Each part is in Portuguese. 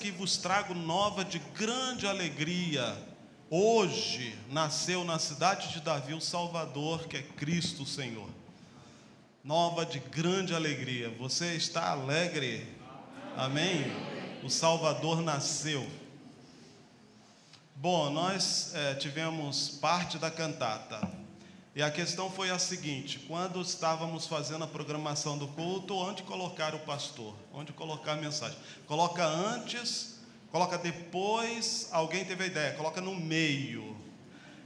que vos trago nova de grande alegria. Hoje nasceu na cidade de Davi o Salvador, que é Cristo Senhor. Nova de grande alegria. Você está alegre? Amém? O Salvador nasceu. Bom, nós é, tivemos parte da cantata. E a questão foi a seguinte: quando estávamos fazendo a programação do culto, onde colocar o pastor? Onde colocar a mensagem? Coloca antes, coloca depois. Alguém teve a ideia, coloca no meio.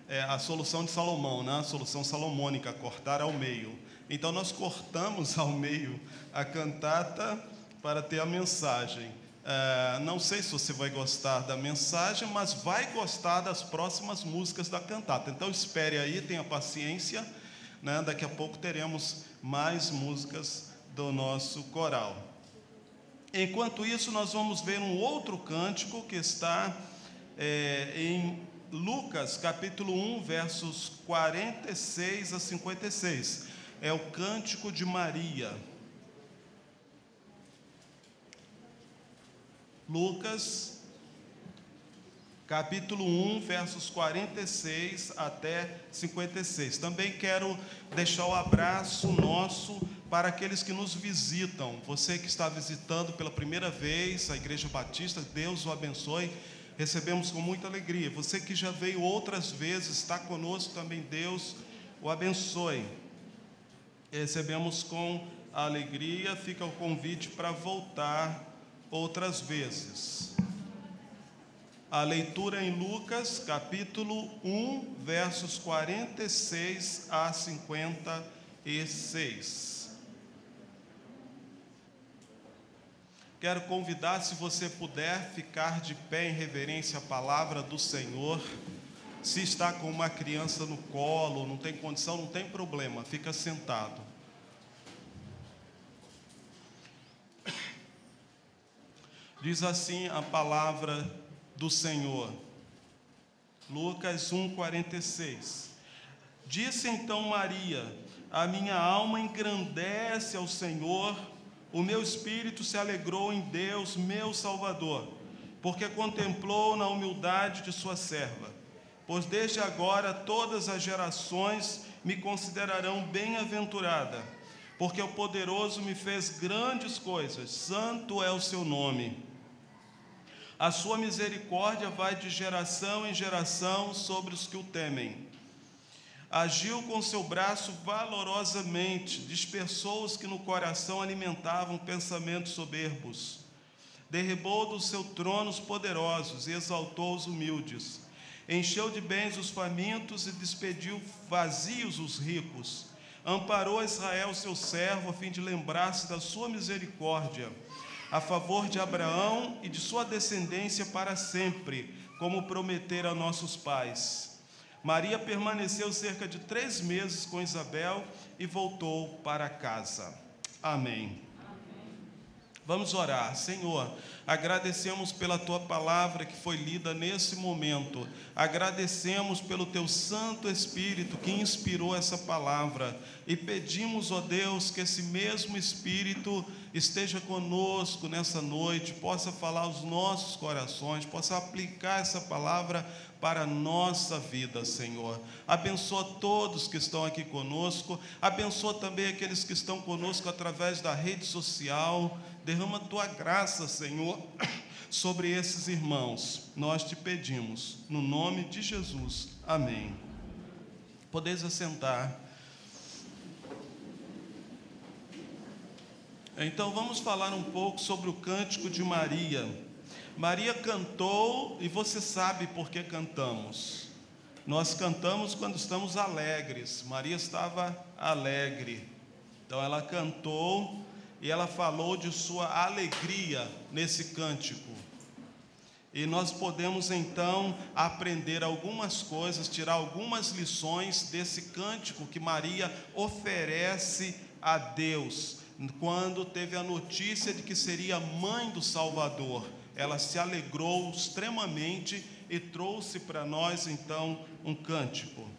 É a solução de Salomão, né? a solução salomônica, cortar ao meio. Então nós cortamos ao meio a cantata para ter a mensagem. É, não sei se você vai gostar da mensagem, mas vai gostar das próximas músicas da cantata. Então espere aí, tenha paciência. Né? Daqui a pouco teremos mais músicas do nosso coral. Enquanto isso, nós vamos ver um outro cântico que está é, em Lucas, capítulo 1, versos 46 a 56. É o cântico de Maria. Lucas, capítulo 1, versos 46 até 56. Também quero deixar o abraço nosso para aqueles que nos visitam. Você que está visitando pela primeira vez a Igreja Batista, Deus o abençoe. Recebemos com muita alegria. Você que já veio outras vezes, está conosco também, Deus o abençoe. Recebemos com alegria, fica o convite para voltar outras vezes. A leitura em Lucas, capítulo 1, versos 46 a 56. Quero convidar, se você puder, ficar de pé em reverência à palavra do Senhor. Se está com uma criança no colo, não tem condição, não tem problema, fica sentado. Diz assim a palavra do Senhor. Lucas 1:46. Disse então Maria: A minha alma engrandece ao Senhor, o meu espírito se alegrou em Deus, meu Salvador, porque contemplou na humildade de sua serva. Pois desde agora todas as gerações me considerarão bem-aventurada, porque o poderoso me fez grandes coisas, santo é o seu nome. A sua misericórdia vai de geração em geração sobre os que o temem. Agiu com seu braço valorosamente, dispersou os que no coração alimentavam pensamentos soberbos. Derribou do seu trono os poderosos e exaltou os humildes. Encheu de bens os famintos e despediu vazios os ricos. Amparou Israel, seu servo, a fim de lembrar-se da sua misericórdia a favor de Abraão e de sua descendência para sempre, como prometera a nossos pais. Maria permaneceu cerca de três meses com Isabel e voltou para casa. Amém. Vamos orar. Senhor, agradecemos pela tua palavra que foi lida nesse momento. Agradecemos pelo teu Santo Espírito que inspirou essa palavra. E pedimos, ó Deus, que esse mesmo Espírito esteja conosco nessa noite, possa falar aos nossos corações, possa aplicar essa palavra para a nossa vida, Senhor. Abençoa todos que estão aqui conosco, abençoa também aqueles que estão conosco através da rede social. Derrama tua graça, Senhor, sobre esses irmãos. Nós te pedimos, no nome de Jesus. Amém. Podeis assentar. Então vamos falar um pouco sobre o cântico de Maria. Maria cantou e você sabe por que cantamos. Nós cantamos quando estamos alegres. Maria estava alegre. Então ela cantou e ela falou de sua alegria nesse cântico. E nós podemos então aprender algumas coisas, tirar algumas lições desse cântico que Maria oferece a Deus, quando teve a notícia de que seria mãe do Salvador. Ela se alegrou extremamente e trouxe para nós então um cântico.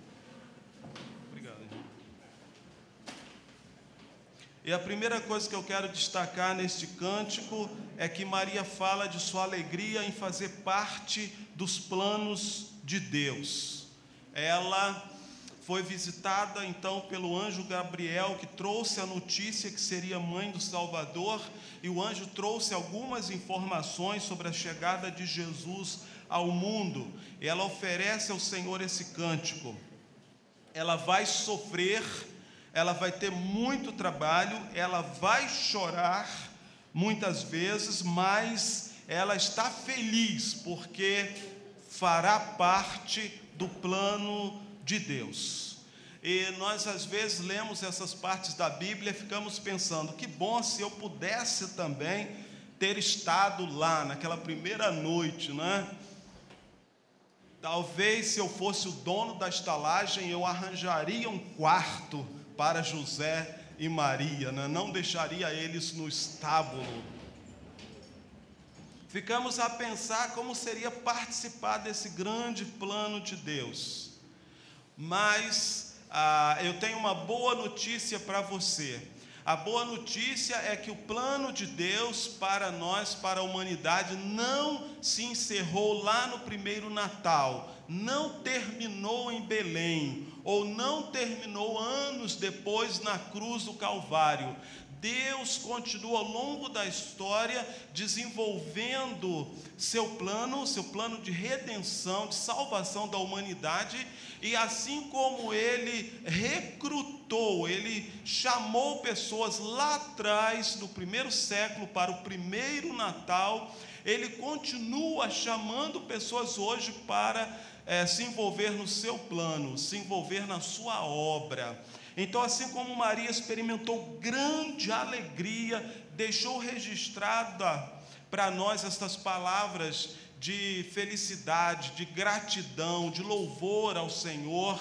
E a primeira coisa que eu quero destacar neste cântico é que Maria fala de sua alegria em fazer parte dos planos de Deus. Ela foi visitada então pelo anjo Gabriel, que trouxe a notícia que seria mãe do Salvador, e o anjo trouxe algumas informações sobre a chegada de Jesus ao mundo. Ela oferece ao Senhor esse cântico. Ela vai sofrer ela vai ter muito trabalho, ela vai chorar muitas vezes, mas ela está feliz porque fará parte do plano de Deus. E nós às vezes lemos essas partes da Bíblia e ficamos pensando: que bom se eu pudesse também ter estado lá naquela primeira noite, né? Talvez se eu fosse o dono da estalagem, eu arranjaria um quarto para José e Maria, né? não deixaria eles no estábulo. Ficamos a pensar como seria participar desse grande plano de Deus. Mas ah, eu tenho uma boa notícia para você. A boa notícia é que o plano de Deus para nós, para a humanidade, não se encerrou lá no primeiro Natal, não terminou em Belém, ou não terminou anos depois na cruz do Calvário. Deus continua ao longo da história desenvolvendo seu plano, seu plano de redenção, de salvação da humanidade, e assim como ele recrutou, ele chamou pessoas lá atrás, no primeiro século, para o primeiro Natal, ele continua chamando pessoas hoje para é, se envolver no seu plano, se envolver na sua obra. Então, assim como Maria experimentou grande alegria, deixou registrada para nós estas palavras de felicidade, de gratidão, de louvor ao Senhor,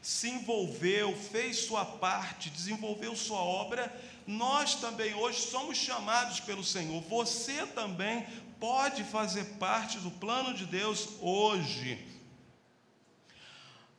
se envolveu, fez sua parte, desenvolveu sua obra, nós também hoje somos chamados pelo Senhor. Você também pode fazer parte do plano de Deus hoje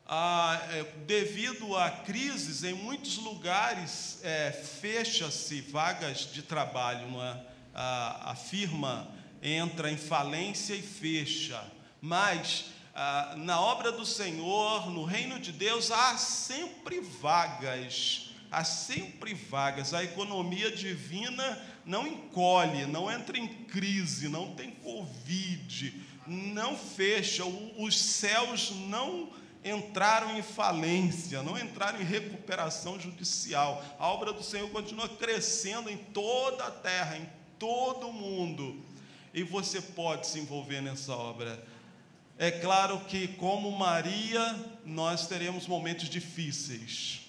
ah, devido a crises, em muitos lugares é, fecha-se vagas de trabalho, é? a, a firma entra em falência e fecha, mas ah, na obra do Senhor, no reino de Deus, há sempre vagas, há sempre vagas, a economia divina não encolhe, não entra em crise, não tem Covid, não fecha, os céus não entraram em falência, não entraram em recuperação judicial. A obra do Senhor continua crescendo em toda a terra, em todo o mundo. E você pode se envolver nessa obra. É claro que, como Maria, nós teremos momentos difíceis.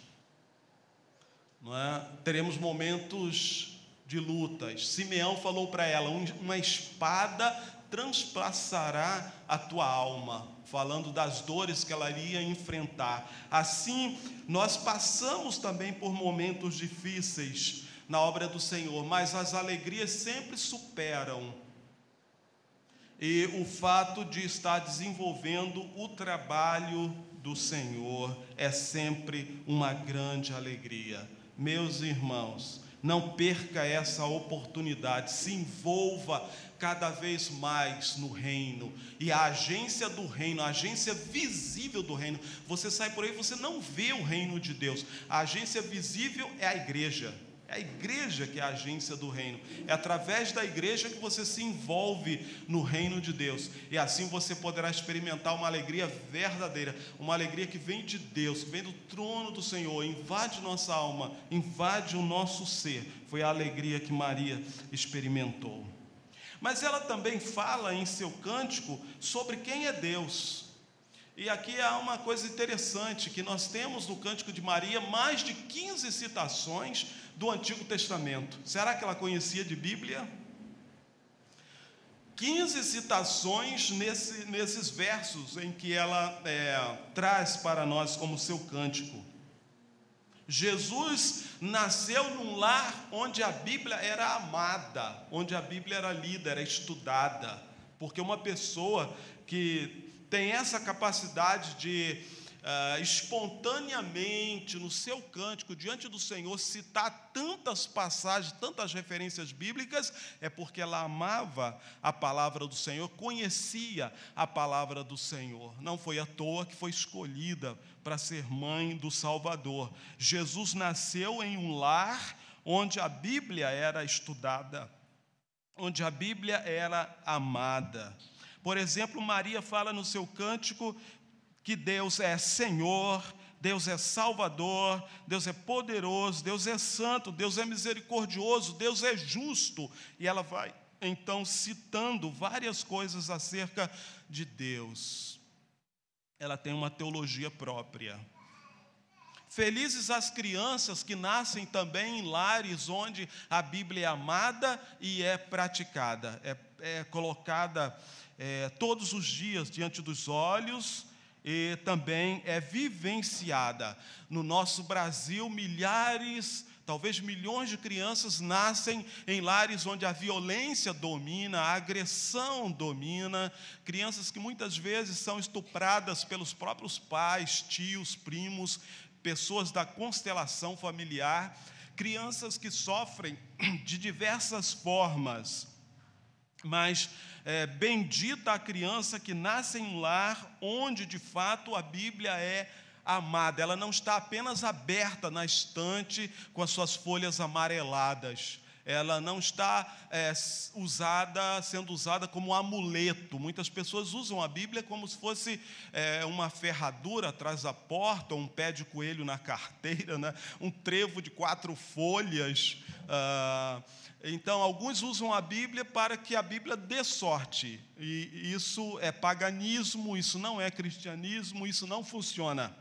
Não é? Teremos momentos de lutas. Simeão falou para ela: uma espada transpassará a tua alma falando das dores que ela iria enfrentar. Assim, nós passamos também por momentos difíceis na obra do Senhor, mas as alegrias sempre superam. E o fato de estar desenvolvendo o trabalho do Senhor é sempre uma grande alegria. Meus irmãos, não perca essa oportunidade, se envolva cada vez mais no reino. E a agência do reino, a agência visível do reino, você sai por aí, você não vê o reino de Deus. A agência visível é a igreja. É a igreja que é a agência do reino. É através da igreja que você se envolve no reino de Deus. E assim você poderá experimentar uma alegria verdadeira, uma alegria que vem de Deus, que vem do trono do Senhor, invade nossa alma, invade o nosso ser. Foi a alegria que Maria experimentou. Mas ela também fala em seu cântico sobre quem é Deus. E aqui há uma coisa interessante, que nós temos no Cântico de Maria mais de 15 citações do Antigo Testamento. Será que ela conhecia de Bíblia? 15 citações nesse, nesses versos em que ela é, traz para nós como seu cântico. Jesus nasceu num lar onde a Bíblia era amada, onde a Bíblia era lida, era estudada, porque uma pessoa que tem essa capacidade de uh, espontaneamente no seu cântico diante do Senhor citar tantas passagens, tantas referências bíblicas, é porque ela amava a palavra do Senhor, conhecia a palavra do Senhor. Não foi à toa que foi escolhida para ser mãe do Salvador. Jesus nasceu em um lar onde a Bíblia era estudada, onde a Bíblia era amada. Por exemplo, Maria fala no seu cântico que Deus é Senhor, Deus é Salvador, Deus é poderoso, Deus é santo, Deus é misericordioso, Deus é justo. E ela vai então citando várias coisas acerca de Deus. Ela tem uma teologia própria. Felizes as crianças que nascem também em lares onde a Bíblia é amada e é praticada, é, é colocada é, todos os dias diante dos olhos e também é vivenciada. No nosso Brasil, milhares, talvez milhões de crianças nascem em lares onde a violência domina, a agressão domina, crianças que muitas vezes são estupradas pelos próprios pais, tios, primos, pessoas da constelação familiar, crianças que sofrem de diversas formas mas é, bendita a criança que nasce em um lar onde de fato a Bíblia é amada. Ela não está apenas aberta na estante com as suas folhas amareladas. Ela não está é, usada, sendo usada como amuleto. Muitas pessoas usam a Bíblia como se fosse é, uma ferradura atrás da porta, um pé de coelho na carteira, né? um trevo de quatro folhas. Ah, então, alguns usam a Bíblia para que a Bíblia dê sorte, e isso é paganismo, isso não é cristianismo, isso não funciona.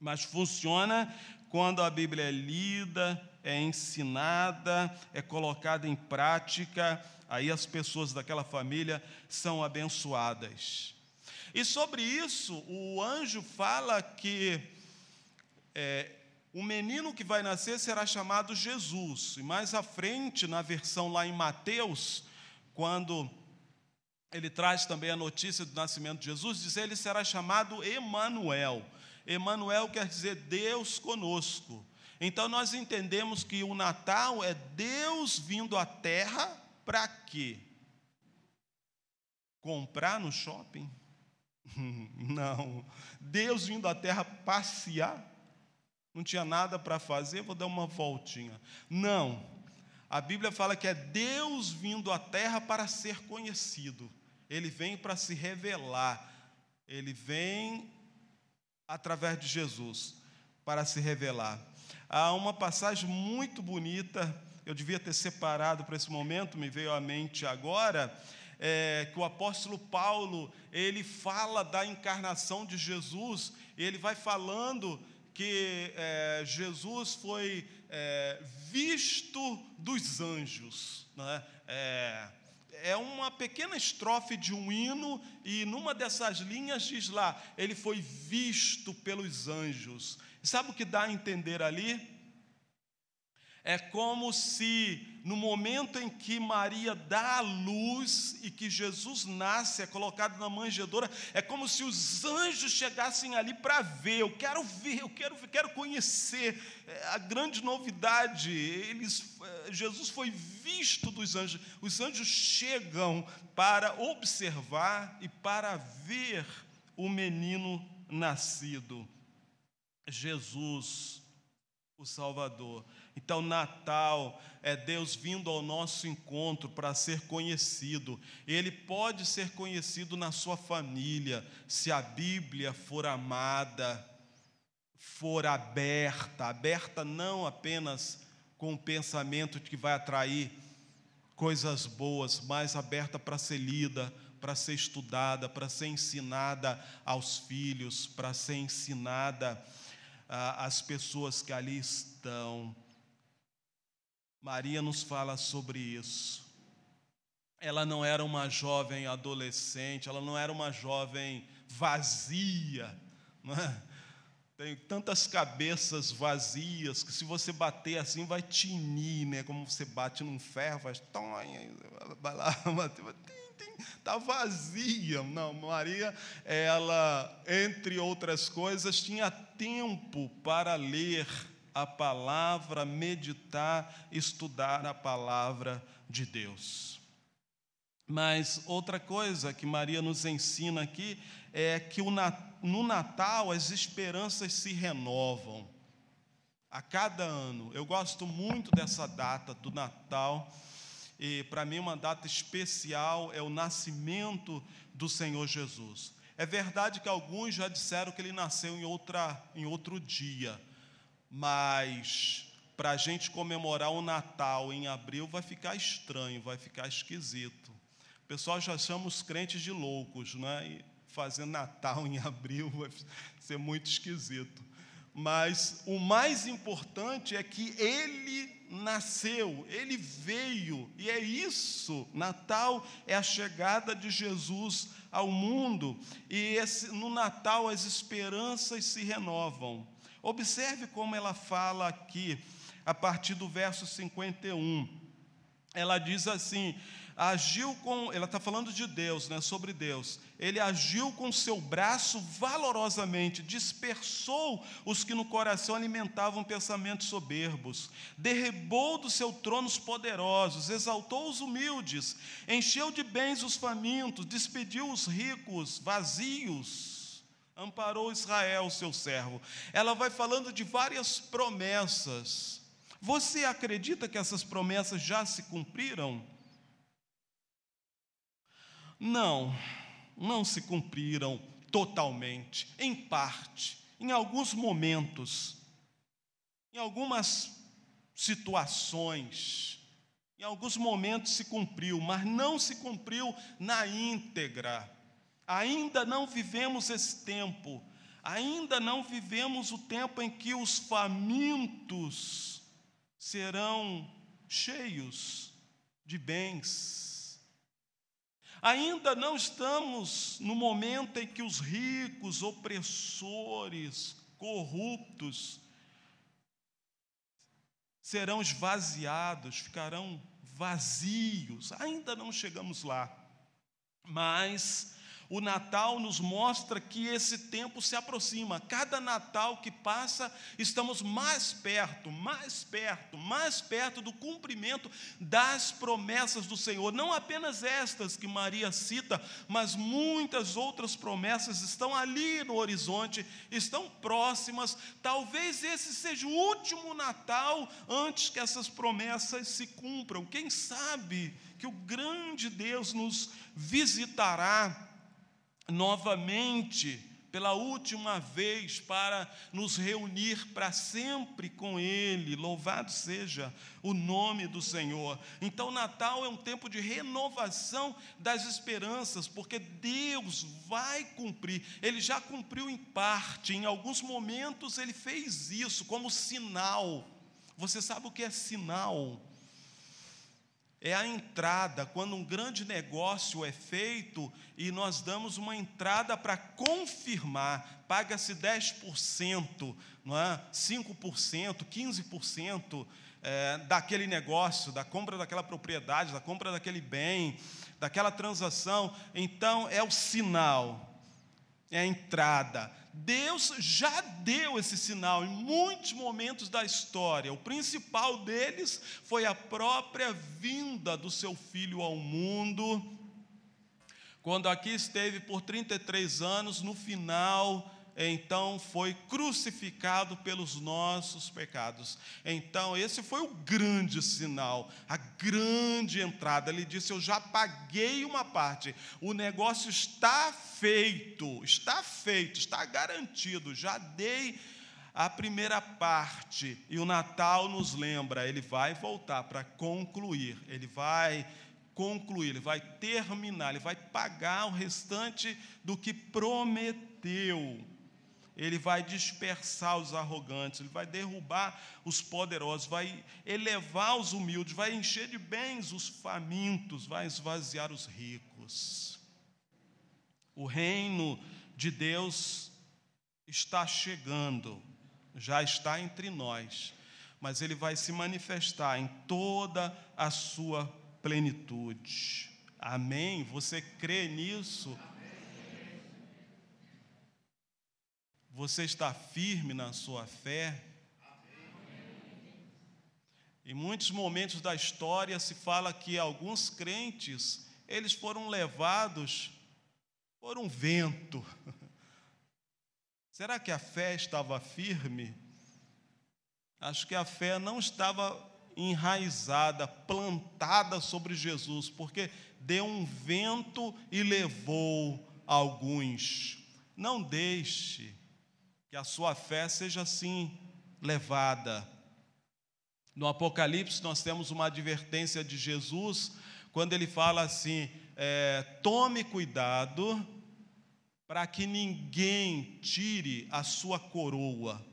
Mas funciona quando a Bíblia é lida, é ensinada, é colocada em prática, aí as pessoas daquela família são abençoadas. E sobre isso, o anjo fala que é, o menino que vai nascer será chamado Jesus. E mais à frente, na versão lá em Mateus, quando ele traz também a notícia do nascimento de Jesus, diz ele será chamado Emanuel. Emanuel quer dizer Deus conosco. Então nós entendemos que o Natal é Deus vindo à terra para quê? Comprar no shopping? Não. Deus vindo à terra passear? não tinha nada para fazer, vou dar uma voltinha. Não. A Bíblia fala que é Deus vindo à terra para ser conhecido. Ele vem para se revelar. Ele vem através de Jesus para se revelar. Há uma passagem muito bonita, eu devia ter separado para esse momento, me veio à mente agora, é, que o apóstolo Paulo ele fala da encarnação de Jesus, ele vai falando que é, Jesus foi é, visto dos anjos. Né? É, é uma pequena estrofe de um hino, e numa dessas linhas diz lá: ele foi visto pelos anjos. Sabe o que dá a entender ali? É como se no momento em que Maria dá a luz e que Jesus nasce, é colocado na manjedoura, é como se os anjos chegassem ali para ver. Eu quero ver, eu quero, quero conhecer é, a grande novidade. Eles, é, Jesus foi visto dos anjos. Os anjos chegam para observar e para ver o menino nascido. Jesus, o Salvador. Então, Natal é Deus vindo ao nosso encontro para ser conhecido. Ele pode ser conhecido na sua família, se a Bíblia for amada, for aberta aberta não apenas com o pensamento de que vai atrair coisas boas, mas aberta para ser lida, para ser estudada, para ser ensinada aos filhos, para ser ensinada ah, às pessoas que ali estão. Maria nos fala sobre isso. Ela não era uma jovem adolescente, ela não era uma jovem vazia, é? Tem tantas cabeças vazias que se você bater assim vai tinir, né? Como você bate num ferro, faz vai lá, está vazia. Não, Maria, ela, entre outras coisas, tinha tempo para ler a palavra, meditar, estudar a palavra de Deus. Mas outra coisa que Maria nos ensina aqui é que no Natal as esperanças se renovam. A cada ano. Eu gosto muito dessa data do Natal. E para mim, uma data especial é o nascimento do Senhor Jesus. É verdade que alguns já disseram que ele nasceu em, outra, em outro dia, mas para a gente comemorar o Natal em abril vai ficar estranho, vai ficar esquisito pessoal já chama os crentes de loucos, né? E fazer Natal em abril vai ser muito esquisito. Mas o mais importante é que ele nasceu, ele veio, e é isso. Natal é a chegada de Jesus ao mundo, e esse, no Natal as esperanças se renovam. Observe como ela fala aqui, a partir do verso 51. Ela diz assim: agiu com, ela está falando de Deus, né, sobre Deus. Ele agiu com seu braço valorosamente, dispersou os que no coração alimentavam pensamentos soberbos, derribou do seu trono os poderosos, exaltou os humildes, encheu de bens os famintos, despediu os ricos vazios, amparou Israel, seu servo. Ela vai falando de várias promessas. Você acredita que essas promessas já se cumpriram? Não, não se cumpriram totalmente, em parte, em alguns momentos, em algumas situações, em alguns momentos se cumpriu, mas não se cumpriu na íntegra. Ainda não vivemos esse tempo, ainda não vivemos o tempo em que os famintos serão cheios de bens Ainda não estamos no momento em que os ricos, opressores, corruptos, serão esvaziados, ficarão vazios. Ainda não chegamos lá. Mas o Natal nos mostra que esse tempo se aproxima. Cada Natal que passa, estamos mais perto, mais perto, mais perto do cumprimento das promessas do Senhor. Não apenas estas que Maria cita, mas muitas outras promessas estão ali no horizonte, estão próximas. Talvez esse seja o último Natal antes que essas promessas se cumpram. Quem sabe que o grande Deus nos visitará novamente, pela última vez, para nos reunir para sempre com Ele. Louvado seja o nome do Senhor. Então, Natal é um tempo de renovação das esperanças, porque Deus vai cumprir. Ele já cumpriu em parte, em alguns momentos ele fez isso como sinal. Você sabe o que é sinal? É a entrada, quando um grande negócio é feito e nós damos uma entrada para confirmar, paga-se 10%, não é? 5%, 15% é, daquele negócio, da compra daquela propriedade, da compra daquele bem, daquela transação. Então, é o sinal, é a entrada. Deus já deu esse sinal em muitos momentos da história. O principal deles foi a própria vinda do seu filho ao mundo. Quando aqui esteve por 33 anos, no final então foi crucificado pelos nossos pecados. Então, esse foi o grande sinal, a grande entrada. Ele disse: Eu já paguei uma parte, o negócio está feito, está feito, está garantido, já dei a primeira parte. E o Natal nos lembra, ele vai voltar para concluir, ele vai concluir, ele vai terminar, ele vai pagar o restante do que prometeu ele vai dispersar os arrogantes, ele vai derrubar os poderosos, vai elevar os humildes, vai encher de bens os famintos, vai esvaziar os ricos. O reino de Deus está chegando, já está entre nós, mas ele vai se manifestar em toda a sua plenitude. Amém? Você crê nisso? Você está firme na sua fé? Em muitos momentos da história se fala que alguns crentes, eles foram levados por um vento. Será que a fé estava firme? Acho que a fé não estava enraizada, plantada sobre Jesus, porque deu um vento e levou alguns. Não deixe que a sua fé seja assim levada. No Apocalipse, nós temos uma advertência de Jesus, quando ele fala assim: é, tome cuidado para que ninguém tire a sua coroa.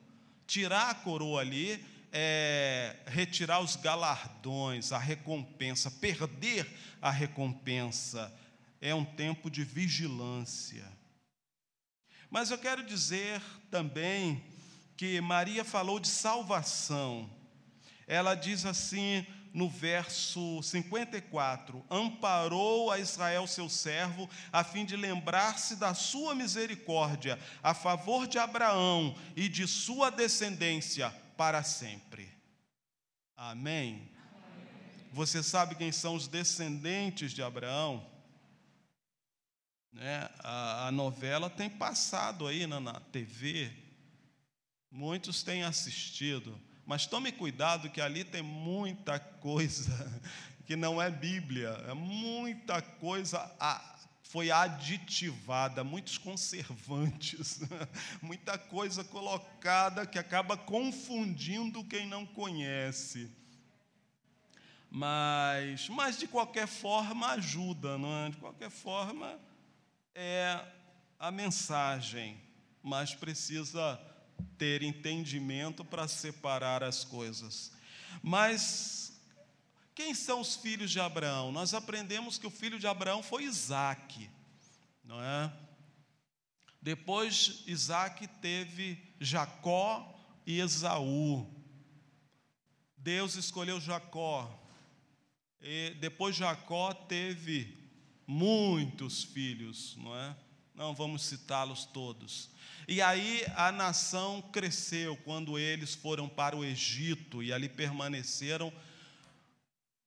Tirar a coroa ali é retirar os galardões, a recompensa, perder a recompensa. É um tempo de vigilância. Mas eu quero dizer também que Maria falou de salvação. Ela diz assim no verso 54: Amparou a Israel, seu servo, a fim de lembrar-se da sua misericórdia a favor de Abraão e de sua descendência para sempre. Amém. Você sabe quem são os descendentes de Abraão? Né? A, a, novela tem passado aí na, na TV, muitos têm assistido, mas tome cuidado que ali tem muita coisa que não é Bíblia, é muita coisa foi aditivada, muitos conservantes, muita coisa colocada que acaba confundindo quem não conhece. Mas, mas de qualquer forma ajuda, não é? De qualquer forma é a mensagem, mas precisa ter entendimento para separar as coisas. Mas quem são os filhos de Abraão? Nós aprendemos que o filho de Abraão foi Isaac, não é? Depois Isaac teve Jacó e Esaú. Deus escolheu Jacó. E depois Jacó teve muitos filhos, não é? Não vamos citá-los todos. E aí a nação cresceu quando eles foram para o Egito e ali permaneceram.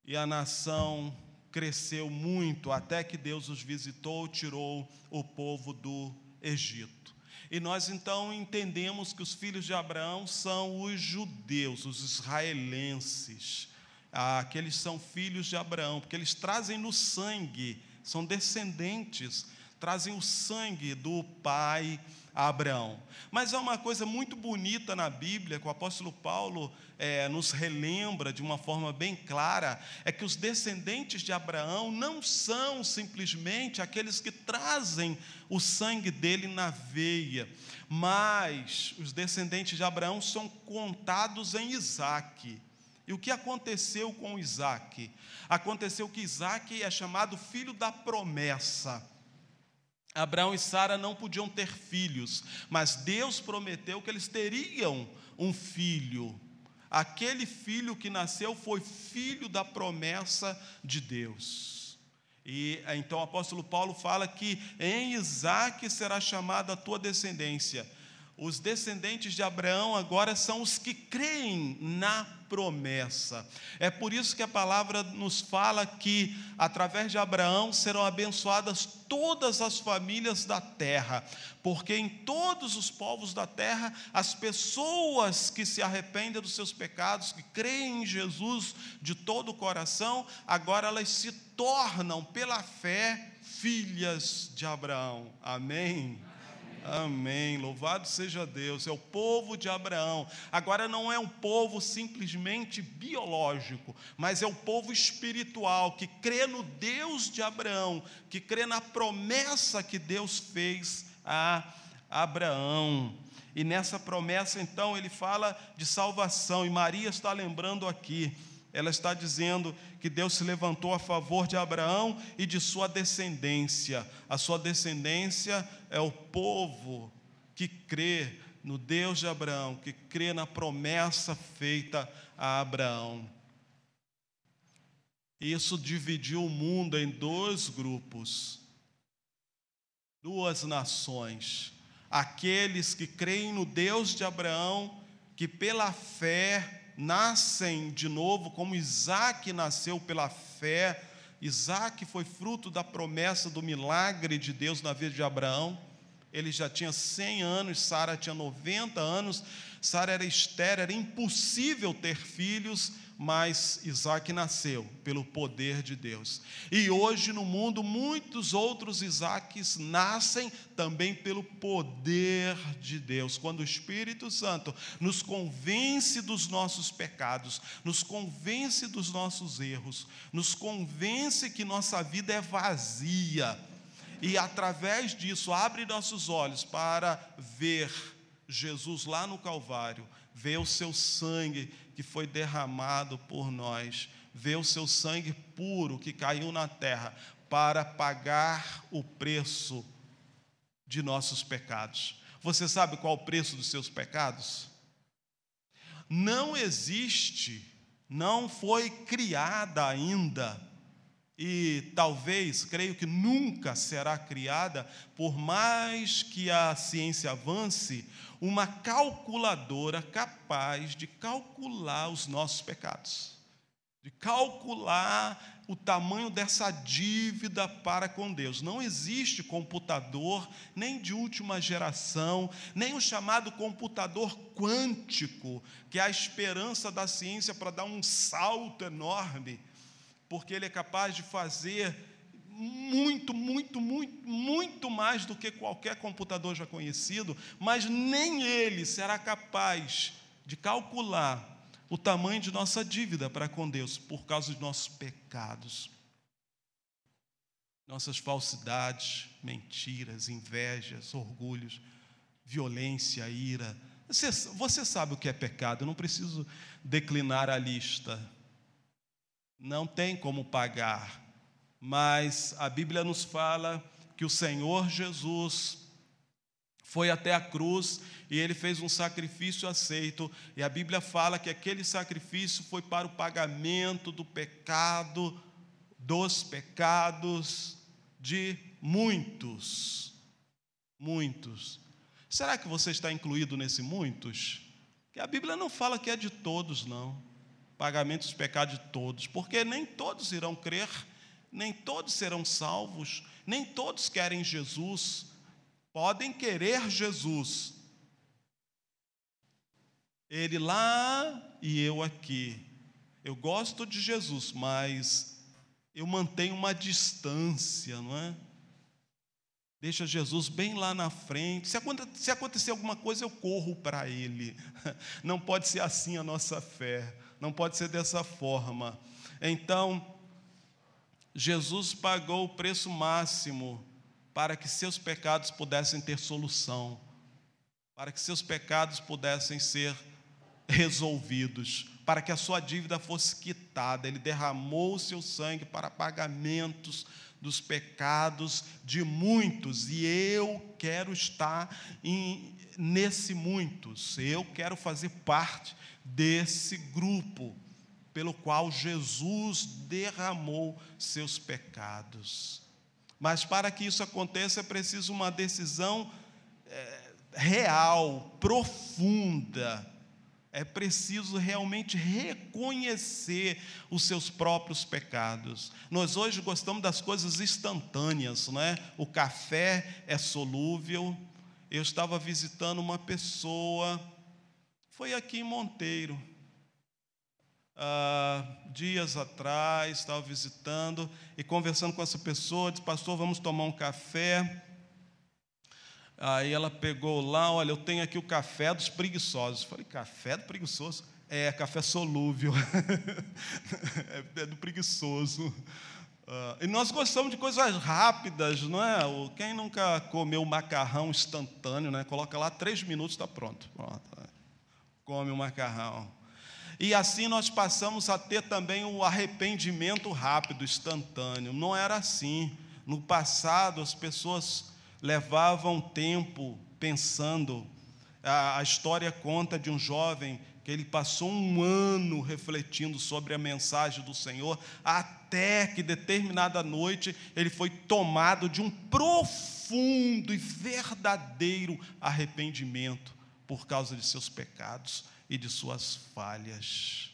E a nação cresceu muito até que Deus os visitou, tirou o povo do Egito. E nós então entendemos que os filhos de Abraão são os judeus, os israelenses. Ah, são filhos de Abraão, porque eles trazem no sangue são descendentes, trazem o sangue do pai Abraão. Mas há uma coisa muito bonita na Bíblia, que o apóstolo Paulo é, nos relembra de uma forma bem clara, é que os descendentes de Abraão não são simplesmente aqueles que trazem o sangue dele na veia, mas os descendentes de Abraão são contados em Isaque. E o que aconteceu com Isaac? Aconteceu que Isaac é chamado filho da promessa. Abraão e Sara não podiam ter filhos, mas Deus prometeu que eles teriam um filho. Aquele filho que nasceu foi filho da promessa de Deus. E então o apóstolo Paulo fala que em Isaac será chamada a tua descendência os descendentes de Abraão agora são os que creem na promessa. É por isso que a palavra nos fala que, através de Abraão, serão abençoadas todas as famílias da terra, porque em todos os povos da terra, as pessoas que se arrependem dos seus pecados, que creem em Jesus de todo o coração, agora elas se tornam, pela fé, filhas de Abraão. Amém. Amém. Louvado seja Deus. É o povo de Abraão. Agora não é um povo simplesmente biológico, mas é o povo espiritual que crê no Deus de Abraão, que crê na promessa que Deus fez a Abraão. E nessa promessa, então, ele fala de salvação, e Maria está lembrando aqui ela está dizendo que Deus se levantou a favor de Abraão e de sua descendência. A sua descendência é o povo que crê no Deus de Abraão, que crê na promessa feita a Abraão. Isso dividiu o mundo em dois grupos, duas nações. Aqueles que creem no Deus de Abraão, que pela fé nascem de novo, como Isaac nasceu pela fé. Isaac foi fruto da promessa do milagre de Deus na vida de Abraão. Ele já tinha 100 anos, Sara tinha 90 anos. Sara era estéril, era impossível ter filhos mas Isaac nasceu pelo poder de Deus. E hoje no mundo muitos outros Isaques nascem também pelo poder de Deus. Quando o Espírito Santo nos convence dos nossos pecados, nos convence dos nossos erros, nos convence que nossa vida é vazia. E através disso abre nossos olhos para ver Jesus lá no Calvário, ver o seu sangue que foi derramado por nós, ver o seu sangue puro que caiu na terra para pagar o preço de nossos pecados. Você sabe qual o preço dos seus pecados? Não existe, não foi criada ainda, e talvez, creio que nunca será criada, por mais que a ciência avance, uma calculadora capaz de calcular os nossos pecados, de calcular o tamanho dessa dívida para com Deus. Não existe computador, nem de última geração, nem o chamado computador quântico, que é a esperança da ciência para dar um salto enorme, porque ele é capaz de fazer muito, muito, muito, muito mais do que qualquer computador já conhecido, mas nem ele será capaz de calcular o tamanho de nossa dívida para com Deus por causa de nossos pecados, nossas falsidades, mentiras, invejas, orgulhos, violência, ira. Você, você sabe o que é pecado, eu não preciso declinar a lista. Não tem como pagar mas a Bíblia nos fala que o Senhor Jesus foi até a cruz e ele fez um sacrifício aceito, e a Bíblia fala que aquele sacrifício foi para o pagamento do pecado, dos pecados de muitos. Muitos. Será que você está incluído nesse muitos? Que a Bíblia não fala que é de todos, não. Pagamento dos pecados de todos, porque nem todos irão crer nem todos serão salvos, nem todos querem Jesus, podem querer Jesus. Ele lá e eu aqui. Eu gosto de Jesus, mas eu mantenho uma distância, não é? Deixa Jesus bem lá na frente. Se acontecer, alguma coisa, eu corro para Ele. Não pode ser assim a nossa fé. Não pode ser dessa forma. Então, Jesus pagou o preço máximo para que seus pecados pudessem ter solução, para que seus pecados pudessem ser resolvidos, para que a sua dívida fosse quitada. Ele derramou o seu sangue para pagamentos dos pecados de muitos, e eu quero estar em, nesse muitos, eu quero fazer parte desse grupo pelo qual Jesus derramou seus pecados. Mas para que isso aconteça é preciso uma decisão é, real, profunda. É preciso realmente reconhecer os seus próprios pecados. Nós hoje gostamos das coisas instantâneas, não é? O café é solúvel. Eu estava visitando uma pessoa, foi aqui em Monteiro, ah, dias atrás, estava visitando e conversando com essa pessoa, disse, pastor, vamos tomar um café. Aí ela pegou lá, olha, eu tenho aqui o café dos preguiçosos. Falei, café do preguiçoso? É, café solúvel. é, do preguiçoso. Uh, e nós gostamos de coisas rápidas, não é? Quem nunca comeu macarrão instantâneo, né? Coloca lá três minutos, está pronto. pronto. Come o macarrão. E assim nós passamos a ter também o arrependimento rápido, instantâneo. Não era assim. No passado, as pessoas levavam tempo pensando. A, a história conta de um jovem que ele passou um ano refletindo sobre a mensagem do Senhor, até que determinada noite ele foi tomado de um profundo e verdadeiro arrependimento por causa de seus pecados e de suas falhas.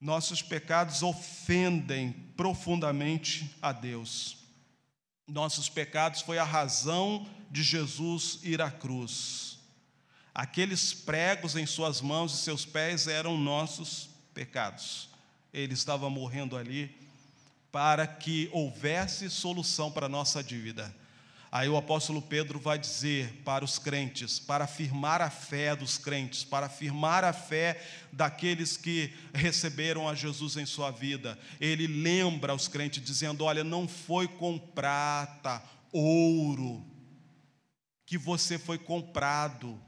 Nossos pecados ofendem profundamente a Deus. Nossos pecados foi a razão de Jesus ir à cruz. Aqueles pregos em suas mãos e seus pés eram nossos pecados. Ele estava morrendo ali para que houvesse solução para a nossa dívida. Aí o apóstolo Pedro vai dizer para os crentes, para afirmar a fé dos crentes, para afirmar a fé daqueles que receberam a Jesus em sua vida. Ele lembra os crentes dizendo: "Olha, não foi com prata, ouro que você foi comprado,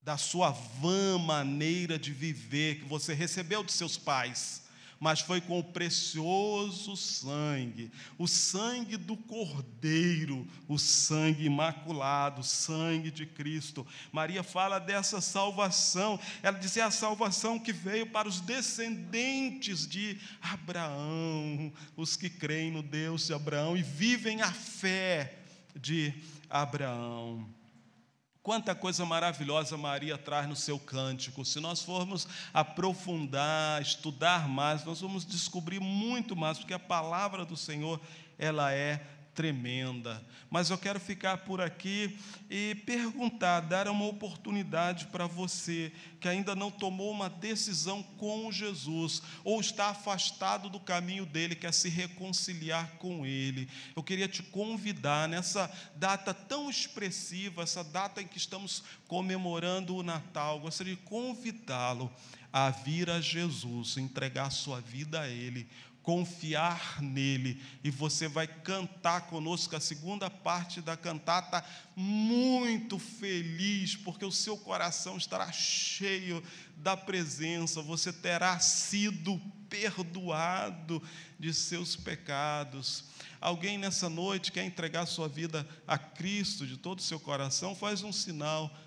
da sua vã maneira de viver que você recebeu de seus pais mas foi com o precioso sangue, o sangue do Cordeiro, o sangue imaculado, o sangue de Cristo. Maria fala dessa salvação, ela diz: é a salvação que veio para os descendentes de Abraão, os que creem no Deus de Abraão e vivem a fé de Abraão. Quanta coisa maravilhosa Maria traz no seu cântico. Se nós formos aprofundar, estudar mais, nós vamos descobrir muito mais, porque a palavra do Senhor, ela é tremenda. Mas eu quero ficar por aqui e perguntar, dar uma oportunidade para você que ainda não tomou uma decisão com Jesus ou está afastado do caminho dele, quer se reconciliar com ele. Eu queria te convidar nessa data tão expressiva, essa data em que estamos comemorando o Natal, gostaria de convidá-lo a vir a Jesus, entregar sua vida a ele confiar nele. E você vai cantar conosco a segunda parte da cantata, muito feliz, porque o seu coração estará cheio da presença, você terá sido perdoado de seus pecados. Alguém nessa noite quer entregar sua vida a Cristo de todo o seu coração? Faz um sinal